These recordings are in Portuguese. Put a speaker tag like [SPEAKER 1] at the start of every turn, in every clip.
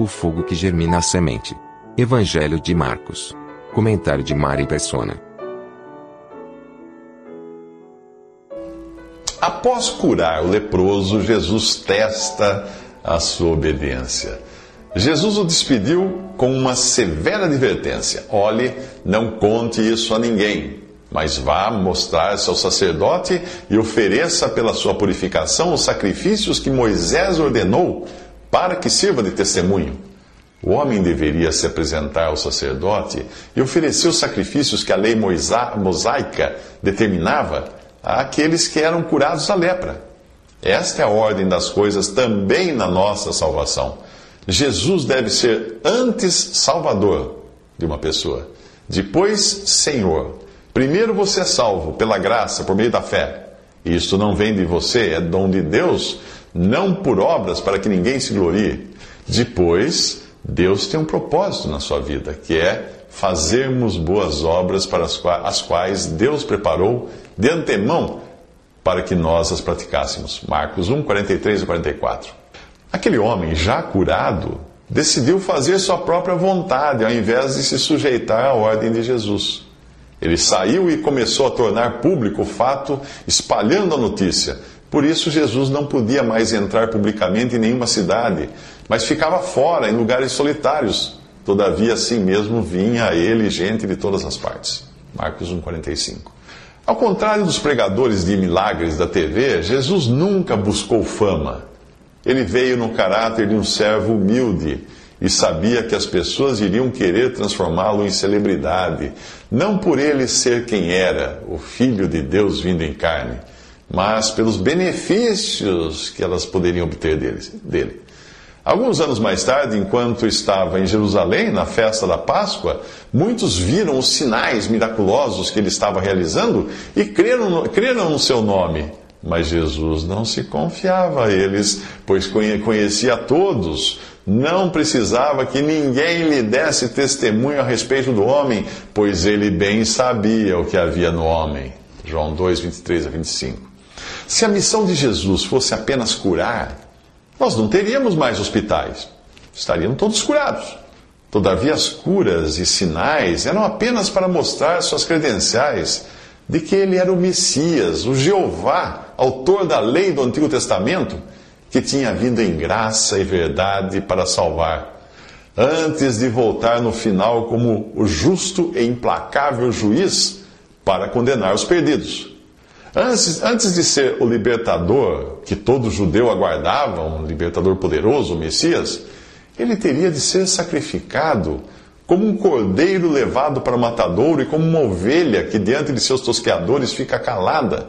[SPEAKER 1] O fogo que germina a semente. Evangelho de Marcos. Comentário de Mari Persona.
[SPEAKER 2] Após curar o leproso, Jesus testa a sua obediência. Jesus o despediu com uma severa advertência: olhe, não conte isso a ninguém, mas vá mostrar-se ao sacerdote e ofereça pela sua purificação os sacrifícios que Moisés ordenou para que sirva de testemunho. O homem deveria se apresentar ao sacerdote e oferecer os sacrifícios que a lei mosaica determinava àqueles que eram curados da lepra. Esta é a ordem das coisas também na nossa salvação. Jesus deve ser antes Salvador de uma pessoa, depois Senhor. Primeiro você é salvo pela graça, por meio da fé. Isto não vem de você, é dom de Deus, não por obras para que ninguém se glorie. Depois, Deus tem um propósito na sua vida, que é fazermos boas obras para as quais Deus preparou de antemão para que nós as praticássemos. Marcos 1, 43 e 44. Aquele homem já curado decidiu fazer sua própria vontade ao invés de se sujeitar à ordem de Jesus. Ele saiu e começou a tornar público o fato, espalhando a notícia. Por isso, Jesus não podia mais entrar publicamente em nenhuma cidade, mas ficava fora, em lugares solitários. Todavia, assim mesmo vinha a ele gente de todas as partes. Marcos 1,45. Ao contrário dos pregadores de milagres da TV, Jesus nunca buscou fama. Ele veio no caráter de um servo humilde e sabia que as pessoas iriam querer transformá-lo em celebridade, não por ele ser quem era, o Filho de Deus vindo em carne, mas pelos benefícios que elas poderiam obter dele. Alguns anos mais tarde, enquanto estava em Jerusalém, na festa da Páscoa, muitos viram os sinais miraculosos que ele estava realizando e creram no, creram no seu nome. Mas Jesus não se confiava a eles, pois conhecia todos. Não precisava que ninguém lhe desse testemunho a respeito do homem, pois ele bem sabia o que havia no homem. João 2, 23 a 25. Se a missão de Jesus fosse apenas curar, nós não teríamos mais hospitais. Estariam todos curados. Todavia, as curas e sinais eram apenas para mostrar suas credenciais de que ele era o Messias, o Jeová, autor da lei do Antigo Testamento, que tinha vindo em graça e verdade para salvar, antes de voltar no final como o justo e implacável juiz para condenar os perdidos. Antes, antes de ser o libertador que todo judeu aguardava, um libertador poderoso, o Messias, ele teria de ser sacrificado como um cordeiro levado para o matadouro e como uma ovelha que diante de seus tosqueadores fica calada.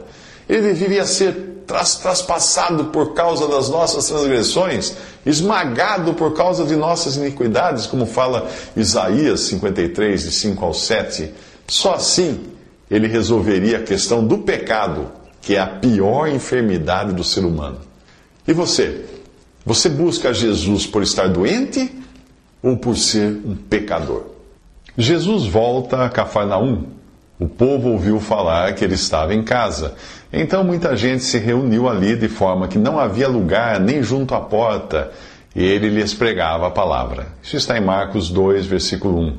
[SPEAKER 2] Ele deveria ser tras, traspassado por causa das nossas transgressões, esmagado por causa de nossas iniquidades, como fala Isaías 53, de 5 ao 7. Só assim ele resolveria a questão do pecado, que é a pior enfermidade do ser humano. E você? Você busca Jesus por estar doente ou por ser um pecador? Jesus volta a Cafarnaum. O povo ouviu falar que ele estava em casa. Então muita gente se reuniu ali de forma que não havia lugar nem junto à porta, e ele lhes pregava a palavra. Isso está em Marcos 2, versículo 1.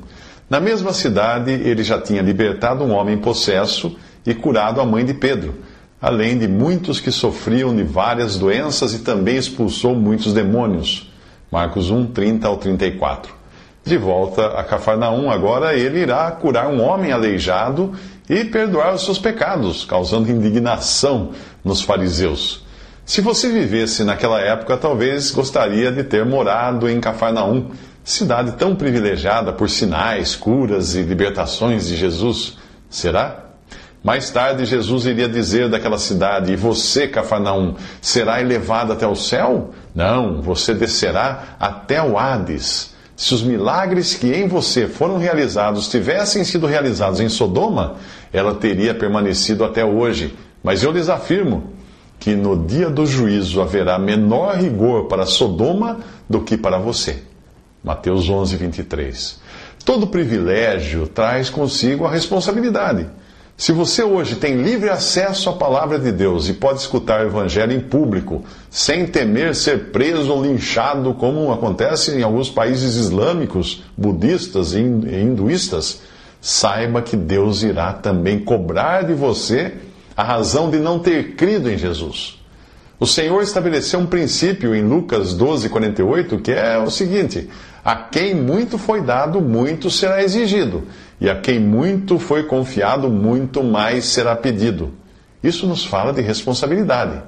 [SPEAKER 2] Na mesma cidade, ele já tinha libertado um homem possesso e curado a mãe de Pedro, além de muitos que sofriam de várias doenças e também expulsou muitos demônios. Marcos 1, 30 ao 34. De volta a Cafarnaum, agora ele irá curar um homem aleijado e perdoar os seus pecados, causando indignação nos fariseus. Se você vivesse naquela época, talvez gostaria de ter morado em Cafarnaum cidade tão privilegiada por sinais, curas e libertações de Jesus? Será? Mais tarde, Jesus iria dizer daquela cidade: E você, Cafarnaum, será elevado até o céu? Não, você descerá até o Hades. Se os milagres que em você foram realizados tivessem sido realizados em Sodoma, ela teria permanecido até hoje. Mas eu lhes afirmo que no dia do juízo haverá menor rigor para Sodoma do que para você. Mateus 11, 23. Todo privilégio traz consigo a responsabilidade. Se você hoje tem livre acesso à palavra de Deus e pode escutar o evangelho em público, sem temer ser preso ou linchado, como acontece em alguns países islâmicos, budistas e hinduístas, saiba que Deus irá também cobrar de você a razão de não ter crido em Jesus. O Senhor estabeleceu um princípio em Lucas 12, 48, que é o seguinte: a quem muito foi dado, muito será exigido, e a quem muito foi confiado, muito mais será pedido. Isso nos fala de responsabilidade.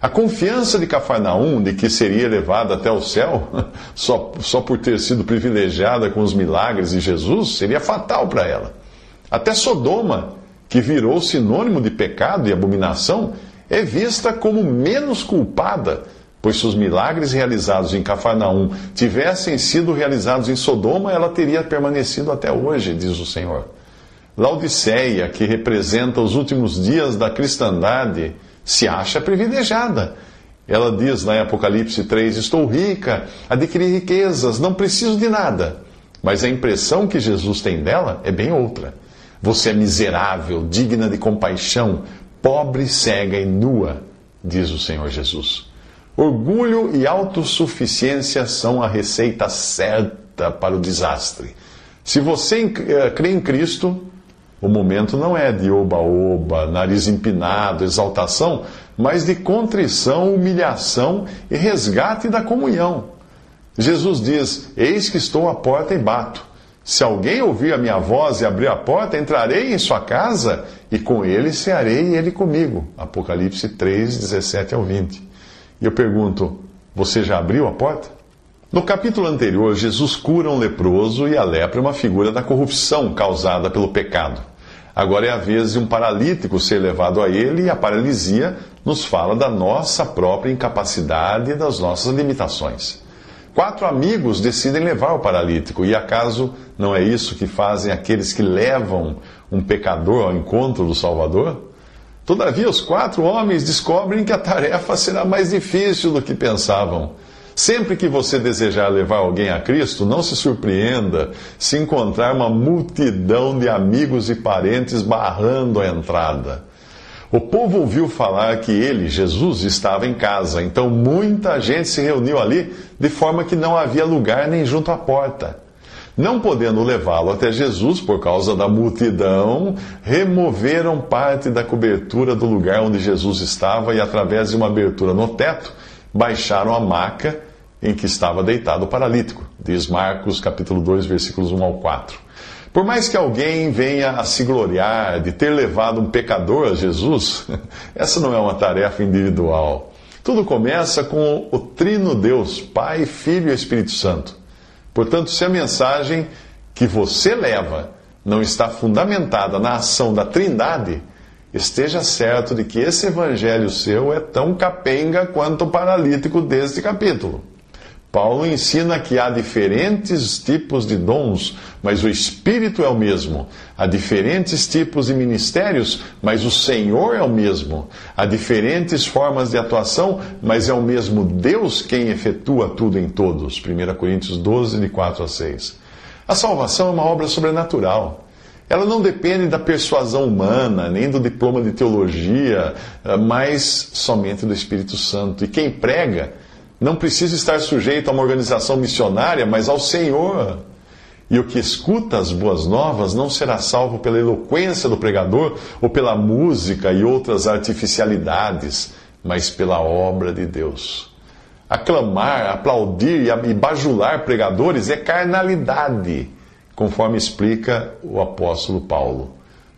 [SPEAKER 2] A confiança de Cafarnaum de que seria levada até o céu, só, só por ter sido privilegiada com os milagres de Jesus, seria fatal para ela. Até Sodoma, que virou sinônimo de pecado e abominação, é vista como menos culpada Pois se os milagres realizados em Cafarnaum tivessem sido realizados em Sodoma, ela teria permanecido até hoje, diz o Senhor. Laodiceia, que representa os últimos dias da cristandade, se acha privilegiada. Ela diz lá em Apocalipse 3: Estou rica, adquiri riquezas, não preciso de nada. Mas a impressão que Jesus tem dela é bem outra. Você é miserável, digna de compaixão, pobre, cega e nua, diz o Senhor Jesus. Orgulho e autossuficiência são a receita certa para o desastre. Se você eh, crê em Cristo, o momento não é de oba-oba, nariz empinado, exaltação, mas de contrição, humilhação e resgate da comunhão. Jesus diz: Eis que estou à porta e bato. Se alguém ouvir a minha voz e abrir a porta, entrarei em sua casa e com ele cearei e ele comigo. Apocalipse 3, 17 ao 20. E eu pergunto: você já abriu a porta? No capítulo anterior, Jesus cura um leproso e a lepra é uma figura da corrupção causada pelo pecado. Agora é a vez de um paralítico ser levado a ele e a paralisia nos fala da nossa própria incapacidade e das nossas limitações. Quatro amigos decidem levar o paralítico, e acaso não é isso que fazem aqueles que levam um pecador ao encontro do Salvador? Todavia, os quatro homens descobrem que a tarefa será mais difícil do que pensavam. Sempre que você desejar levar alguém a Cristo, não se surpreenda se encontrar uma multidão de amigos e parentes barrando a entrada. O povo ouviu falar que ele, Jesus, estava em casa, então muita gente se reuniu ali, de forma que não havia lugar nem junto à porta. Não podendo levá-lo até Jesus por causa da multidão, removeram parte da cobertura do lugar onde Jesus estava e, através de uma abertura no teto, baixaram a maca em que estava deitado o paralítico. Diz Marcos capítulo 2, versículos 1 ao 4. Por mais que alguém venha a se gloriar de ter levado um pecador a Jesus, essa não é uma tarefa individual. Tudo começa com o Trino Deus, Pai, Filho e Espírito Santo. Portanto, se a mensagem que você leva não está fundamentada na ação da Trindade, esteja certo de que esse evangelho seu é tão capenga quanto o paralítico deste capítulo. Paulo ensina que há diferentes tipos de dons, mas o Espírito é o mesmo. Há diferentes tipos de ministérios, mas o Senhor é o mesmo. Há diferentes formas de atuação, mas é o mesmo Deus quem efetua tudo em todos. 1 Coríntios 12, de 4 a 6. A salvação é uma obra sobrenatural. Ela não depende da persuasão humana, nem do diploma de teologia, mas somente do Espírito Santo. E quem prega não precisa estar sujeito a uma organização missionária, mas ao Senhor. E o que escuta as boas novas não será salvo pela eloquência do pregador ou pela música e outras artificialidades, mas pela obra de Deus. Aclamar, aplaudir e bajular pregadores é carnalidade, conforme explica o apóstolo Paulo.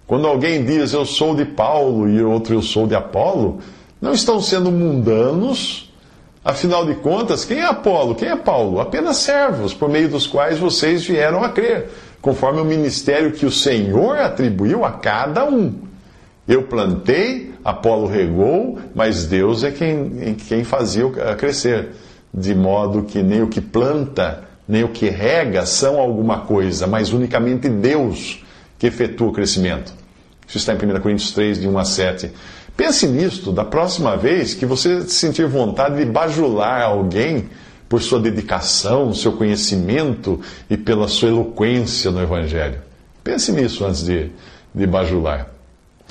[SPEAKER 2] Quando alguém diz eu sou de Paulo e outro eu sou de Apolo, não estão sendo mundanos Afinal de contas, quem é Apolo? Quem é Paulo? Apenas servos, por meio dos quais vocês vieram a crer, conforme o ministério que o Senhor atribuiu a cada um. Eu plantei, Apolo regou, mas Deus é quem, quem fazia crescer. De modo que nem o que planta, nem o que rega são alguma coisa, mas unicamente Deus que efetua o crescimento. Isso está em 1 Coríntios 3, de 1 a 7. Pense nisto da próxima vez que você sentir vontade de bajular alguém por sua dedicação, seu conhecimento e pela sua eloquência no Evangelho. Pense nisso antes de, de bajular.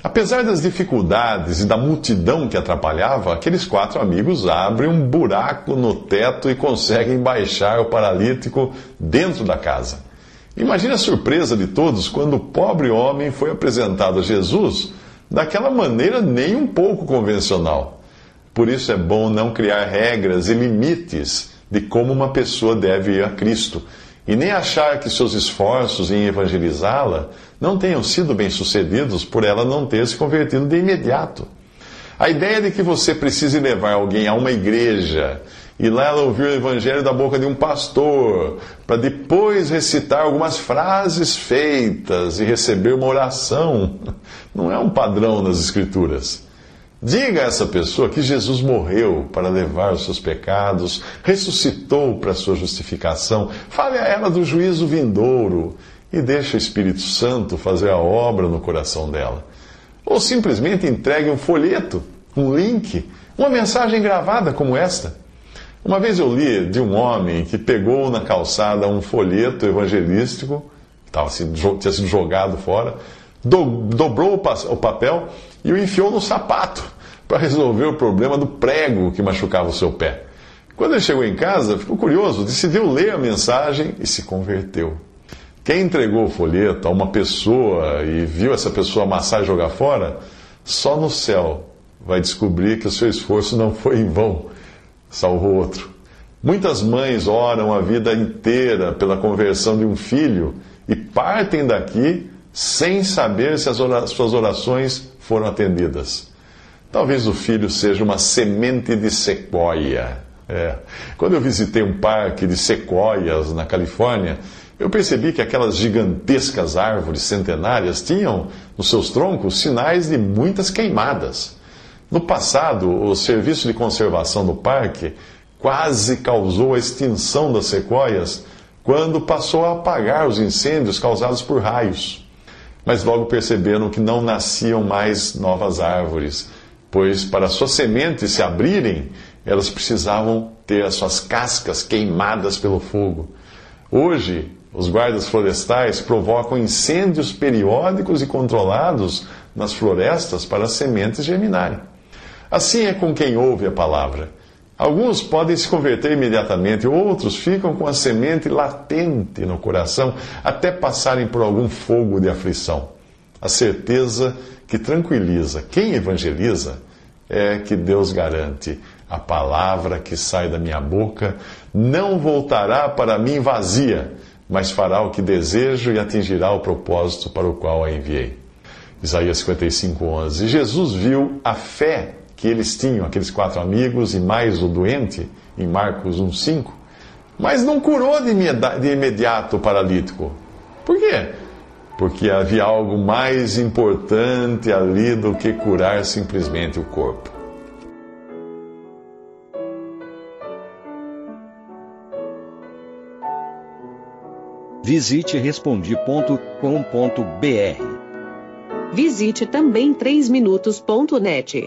[SPEAKER 2] Apesar das dificuldades e da multidão que atrapalhava, aqueles quatro amigos abrem um buraco no teto e conseguem baixar o paralítico dentro da casa. Imagine a surpresa de todos quando o pobre homem foi apresentado a Jesus daquela maneira nem um pouco convencional. Por isso é bom não criar regras e limites de como uma pessoa deve ir a Cristo e nem achar que seus esforços em evangelizá-la não tenham sido bem-sucedidos por ela não ter se convertido de imediato. A ideia de que você precise levar alguém a uma igreja e lá ela ouvir o evangelho da boca de um pastor, para depois recitar algumas frases feitas e receber uma oração, não é um padrão nas Escrituras. Diga a essa pessoa que Jesus morreu para levar os seus pecados, ressuscitou para a sua justificação. Fale a ela do juízo vindouro e deixe o Espírito Santo fazer a obra no coração dela. Ou simplesmente entregue um folheto, um link, uma mensagem gravada como esta. Uma vez eu li de um homem que pegou na calçada um folheto evangelístico, estava assim, tinha sido jogado fora, dobrou o papel e o enfiou no sapato para resolver o problema do prego que machucava o seu pé. Quando ele chegou em casa, ficou curioso, decidiu ler a mensagem e se converteu. Quem entregou o folheto a uma pessoa e viu essa pessoa amassar e jogar fora, só no céu vai descobrir que o seu esforço não foi em vão, salvou outro. Muitas mães oram a vida inteira pela conversão de um filho e partem daqui sem saber se as suas orações foram atendidas. Talvez o filho seja uma semente de sequoia. É. Quando eu visitei um parque de sequoias na Califórnia, eu percebi que aquelas gigantescas árvores centenárias tinham nos seus troncos sinais de muitas queimadas. No passado, o serviço de conservação do parque quase causou a extinção das sequoias quando passou a apagar os incêndios causados por raios mas logo perceberam que não nasciam mais novas árvores, pois para suas sementes se abrirem, elas precisavam ter as suas cascas queimadas pelo fogo. Hoje, os guardas florestais provocam incêndios periódicos e controlados nas florestas para as sementes germinarem. Assim é com quem ouve a palavra. Alguns podem se converter imediatamente, outros ficam com a semente latente no coração até passarem por algum fogo de aflição. A certeza que tranquiliza quem evangeliza é que Deus garante: a palavra que sai da minha boca não voltará para mim vazia, mas fará o que desejo e atingirá o propósito para o qual a enviei. Isaías 55, 11. Jesus viu a fé que eles tinham, aqueles quatro amigos e mais o doente, em Marcos 1,5, mas não curou de imediato o paralítico. Por quê? Porque havia algo mais importante ali do que curar simplesmente o corpo.
[SPEAKER 3] Visite respondi.com.br.
[SPEAKER 4] Visite também 3minutos.net.